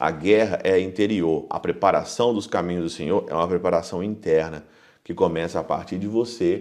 A guerra é interior. A preparação dos caminhos do Senhor é uma preparação interna que começa a partir de você.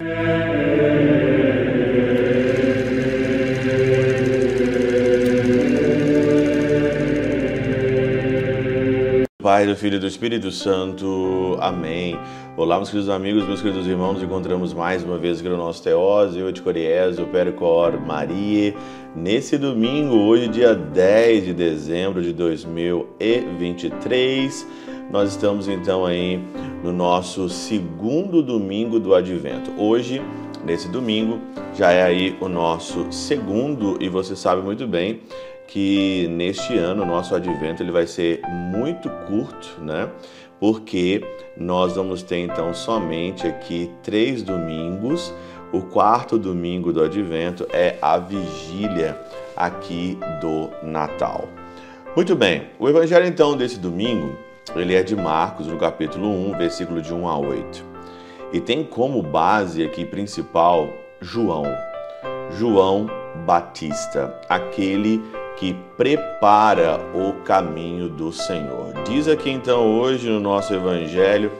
Pai, do Filho e do Espírito Santo. Amém. Olá, meus queridos amigos, meus queridos irmãos. Nos encontramos mais uma vez aqui no nosso Teose, eu de Coriésio, Percor, Maria. Nesse domingo, hoje, dia 10 de dezembro de 2023, nós estamos então aí no nosso segundo domingo do Advento. Hoje, nesse domingo, já é aí o nosso segundo, e você sabe muito bem que neste ano o nosso advento ele vai ser muito curto, né? Porque nós vamos ter então somente aqui três domingos. O quarto domingo do advento é a vigília aqui do Natal. Muito bem, o evangelho então desse domingo, ele é de Marcos, no capítulo 1, versículo de 1 a 8. E tem como base aqui principal João. João Batista, aquele que prepara o caminho do Senhor. Diz aqui então hoje no nosso evangelho: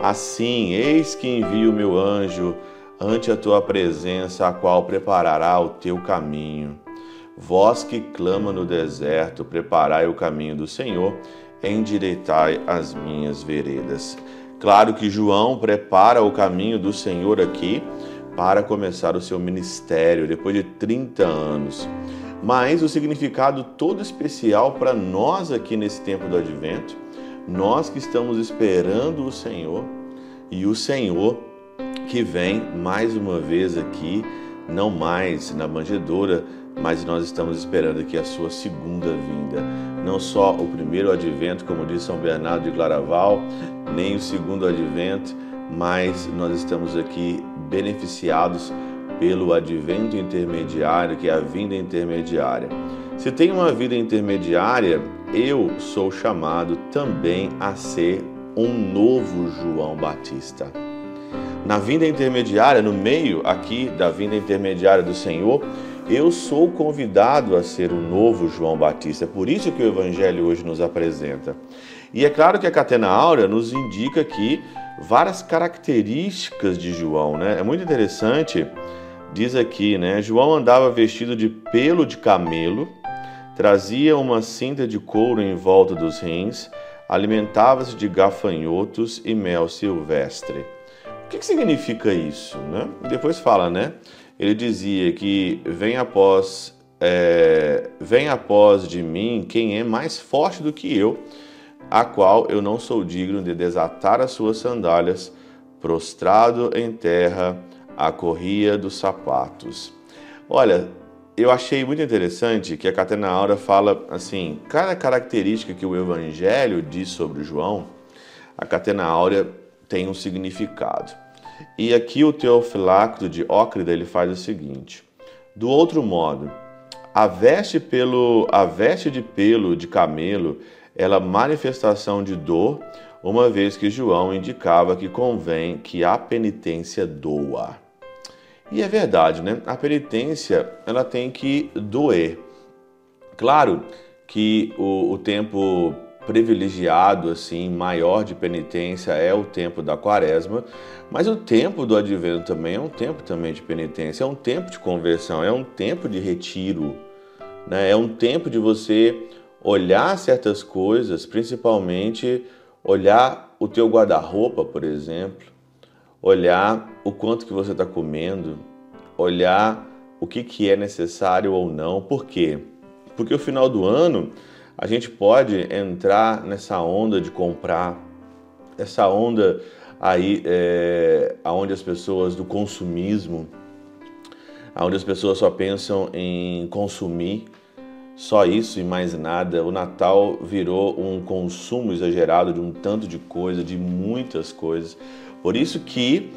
Assim, eis que envio meu anjo ante a tua presença, a qual preparará o teu caminho. Vós que clama no deserto, preparai o caminho do Senhor, endireitai as minhas veredas. Claro que João prepara o caminho do Senhor aqui para começar o seu ministério depois de 30 anos mas o significado todo especial para nós aqui nesse tempo do advento, nós que estamos esperando o Senhor e o Senhor que vem mais uma vez aqui, não mais na manjedoura, mas nós estamos esperando aqui a sua segunda vinda. Não só o primeiro advento, como diz São Bernardo de Claraval, nem o segundo advento, mas nós estamos aqui beneficiados pelo advento intermediário, que é a vinda intermediária. Se tem uma vida intermediária, eu sou chamado também a ser um novo João Batista. Na vinda intermediária, no meio aqui da vinda intermediária do Senhor, eu sou convidado a ser um novo João Batista. É por isso que o Evangelho hoje nos apresenta. E é claro que a Catena Áurea nos indica aqui várias características de João. Né? É muito interessante Diz aqui, né? João andava vestido de pelo de camelo, trazia uma cinta de couro em volta dos rins, alimentava-se de gafanhotos e mel silvestre. O que, que significa isso? Né? Depois fala, né? Ele dizia que vem após, é, vem após de mim quem é mais forte do que eu, a qual eu não sou digno de desatar as suas sandálias, prostrado em terra a corria dos sapatos. Olha, eu achei muito interessante que a Catena Aura fala assim, cada característica que o Evangelho diz sobre João, a Catena Áurea tem um significado. E aqui o Teofilacto de Ócrida ele faz o seguinte: do outro modo, a veste pelo a veste de pelo de camelo, ela manifestação de dor, uma vez que João indicava que convém que a penitência doa. E é verdade, né? A penitência ela tem que doer. Claro que o, o tempo privilegiado, assim, maior de penitência é o tempo da quaresma, mas o tempo do advento também é um tempo também de penitência, é um tempo de conversão, é um tempo de retiro, né? é um tempo de você olhar certas coisas, principalmente olhar o teu guarda-roupa, por exemplo, olhar o quanto que você está comendo, olhar o que, que é necessário ou não. Por quê? Porque o final do ano a gente pode entrar nessa onda de comprar, essa onda aí é, aonde as pessoas do consumismo, aonde as pessoas só pensam em consumir, só isso e mais nada. O Natal virou um consumo exagerado de um tanto de coisa, de muitas coisas. Por isso que,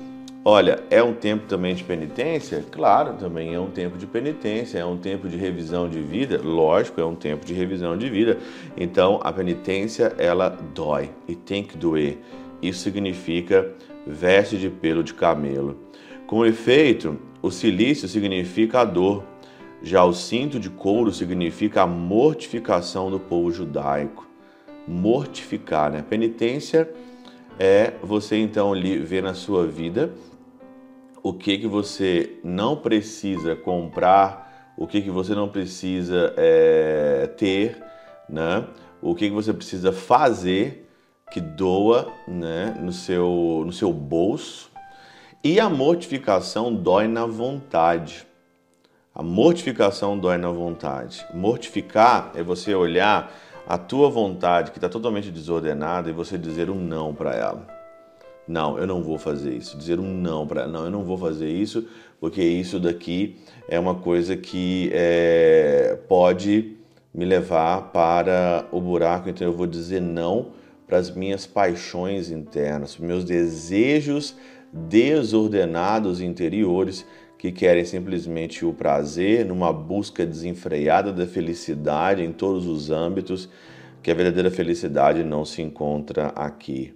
olha, é um tempo também de penitência? Claro, também é um tempo de penitência, é um tempo de revisão de vida, lógico, é um tempo de revisão de vida. Então, a penitência, ela dói e tem que doer. Isso significa veste de pelo de camelo. Com efeito, o silício significa a dor, já o cinto de couro significa a mortificação do povo judaico. mortificar. Né? Penitência é você então ver na sua vida o que que você não precisa comprar, o que que você não precisa é, ter, né? O que que você precisa fazer que doa, né, no seu no seu bolso. E a mortificação dói na vontade. A mortificação dói na vontade. Mortificar é você olhar a tua vontade que está totalmente desordenada e você dizer um não para ela. Não, eu não vou fazer isso. Dizer um não para não, eu não vou fazer isso porque isso daqui é uma coisa que é, pode me levar para o buraco. Então eu vou dizer não para as minhas paixões internas, meus desejos desordenados interiores que querem simplesmente o prazer, numa busca desenfreada da felicidade em todos os âmbitos, que a verdadeira felicidade não se encontra aqui.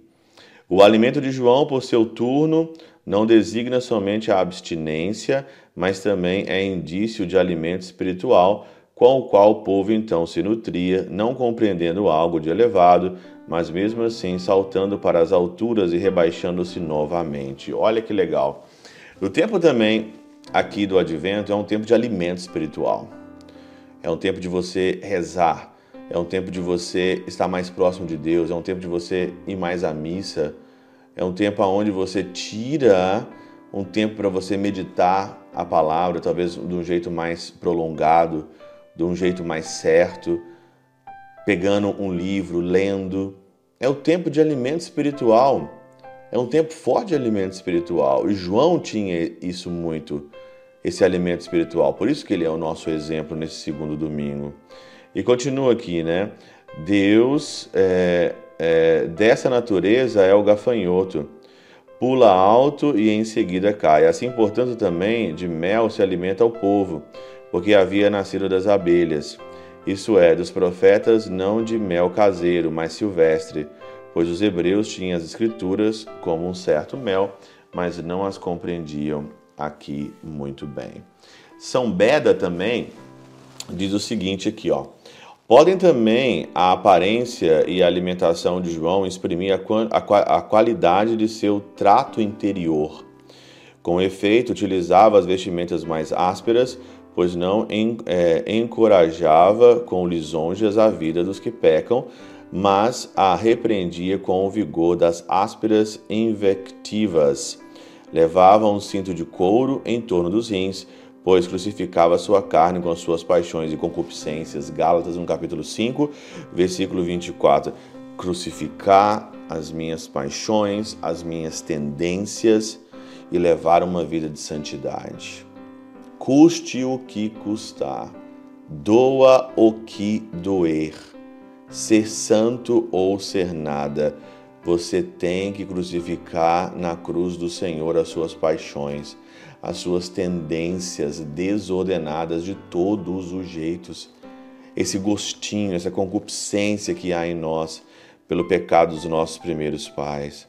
O alimento de João, por seu turno, não designa somente a abstinência, mas também é indício de alimento espiritual, com o qual o povo então se nutria, não compreendendo algo de elevado, mas mesmo assim saltando para as alturas e rebaixando-se novamente. Olha que legal. O tempo também aqui do advento é um tempo de alimento espiritual. É um tempo de você rezar, é um tempo de você estar mais próximo de Deus, é um tempo de você ir mais à missa, é um tempo onde você tira um tempo para você meditar a palavra, talvez de um jeito mais prolongado, de um jeito mais certo, pegando um livro, lendo. É o tempo de alimento espiritual. É um tempo forte de alimento espiritual. E João tinha isso muito, esse alimento espiritual. Por isso que ele é o nosso exemplo nesse segundo domingo. E continua aqui, né? Deus é, é, dessa natureza é o gafanhoto. Pula alto e em seguida cai. Assim, portanto, também de mel se alimenta o povo, porque havia nascido das abelhas. Isso é, dos profetas, não de mel caseiro, mas silvestre pois os hebreus tinham as escrituras como um certo mel, mas não as compreendiam aqui muito bem. São Beda também diz o seguinte aqui, ó. Podem também a aparência e a alimentação de João exprimir a, qualidade de seu trato interior. Com efeito, utilizava as vestimentas mais ásperas, pois não é, encorajava com lisonjas a vida dos que pecam, mas a repreendia com o vigor das ásperas invectivas. Levava um cinto de couro em torno dos rins, pois crucificava sua carne com as suas paixões e concupiscências. Gálatas, no capítulo 5, versículo 24. Crucificar as minhas paixões, as minhas tendências e levar uma vida de santidade. Custe o que custar, doa o que doer ser santo ou ser nada. Você tem que crucificar na cruz do Senhor as suas paixões, as suas tendências desordenadas de todos os jeitos. Esse gostinho, essa concupiscência que há em nós pelo pecado dos nossos primeiros pais.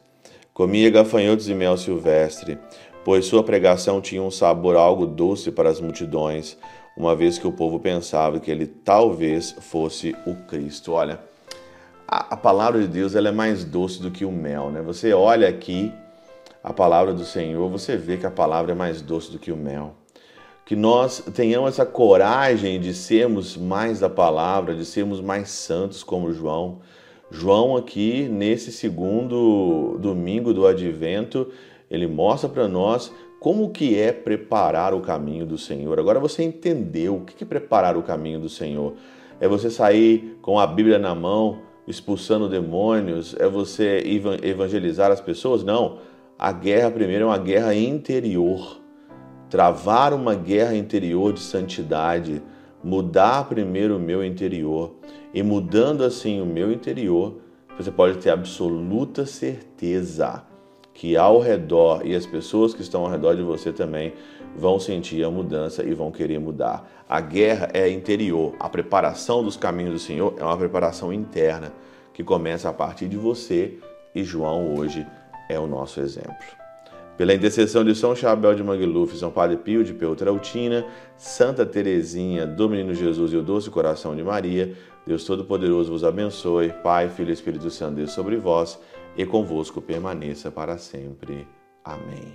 Comia gafanhotos e mel silvestre, pois sua pregação tinha um sabor algo doce para as multidões, uma vez que o povo pensava que ele talvez fosse o Cristo. Olha, a, a palavra de Deus ela é mais doce do que o mel, né? Você olha aqui a palavra do Senhor, você vê que a palavra é mais doce do que o mel. Que nós tenhamos essa coragem de sermos mais da palavra, de sermos mais santos como João. João aqui nesse segundo domingo do advento, ele mostra para nós como que é preparar o caminho do Senhor? Agora você entendeu o que é preparar o caminho do Senhor? É você sair com a Bíblia na mão, expulsando demônios? É você evangelizar as pessoas? Não. A guerra primeiro é uma guerra interior. Travar uma guerra interior de santidade, mudar primeiro o meu interior. E mudando assim o meu interior, você pode ter absoluta certeza que ao redor e as pessoas que estão ao redor de você também vão sentir a mudança e vão querer mudar. A guerra é interior, a preparação dos caminhos do Senhor é uma preparação interna que começa a partir de você e João hoje é o nosso exemplo. Pela intercessão de São Chabel de Mangluf, São Padre Pio de Peutrautina, Santa Teresinha do Menino Jesus e o Doce Coração de Maria, Deus Todo-Poderoso vos abençoe. Pai, Filho e Espírito Santo, Deus sobre vós e convosco permaneça para sempre. Amém.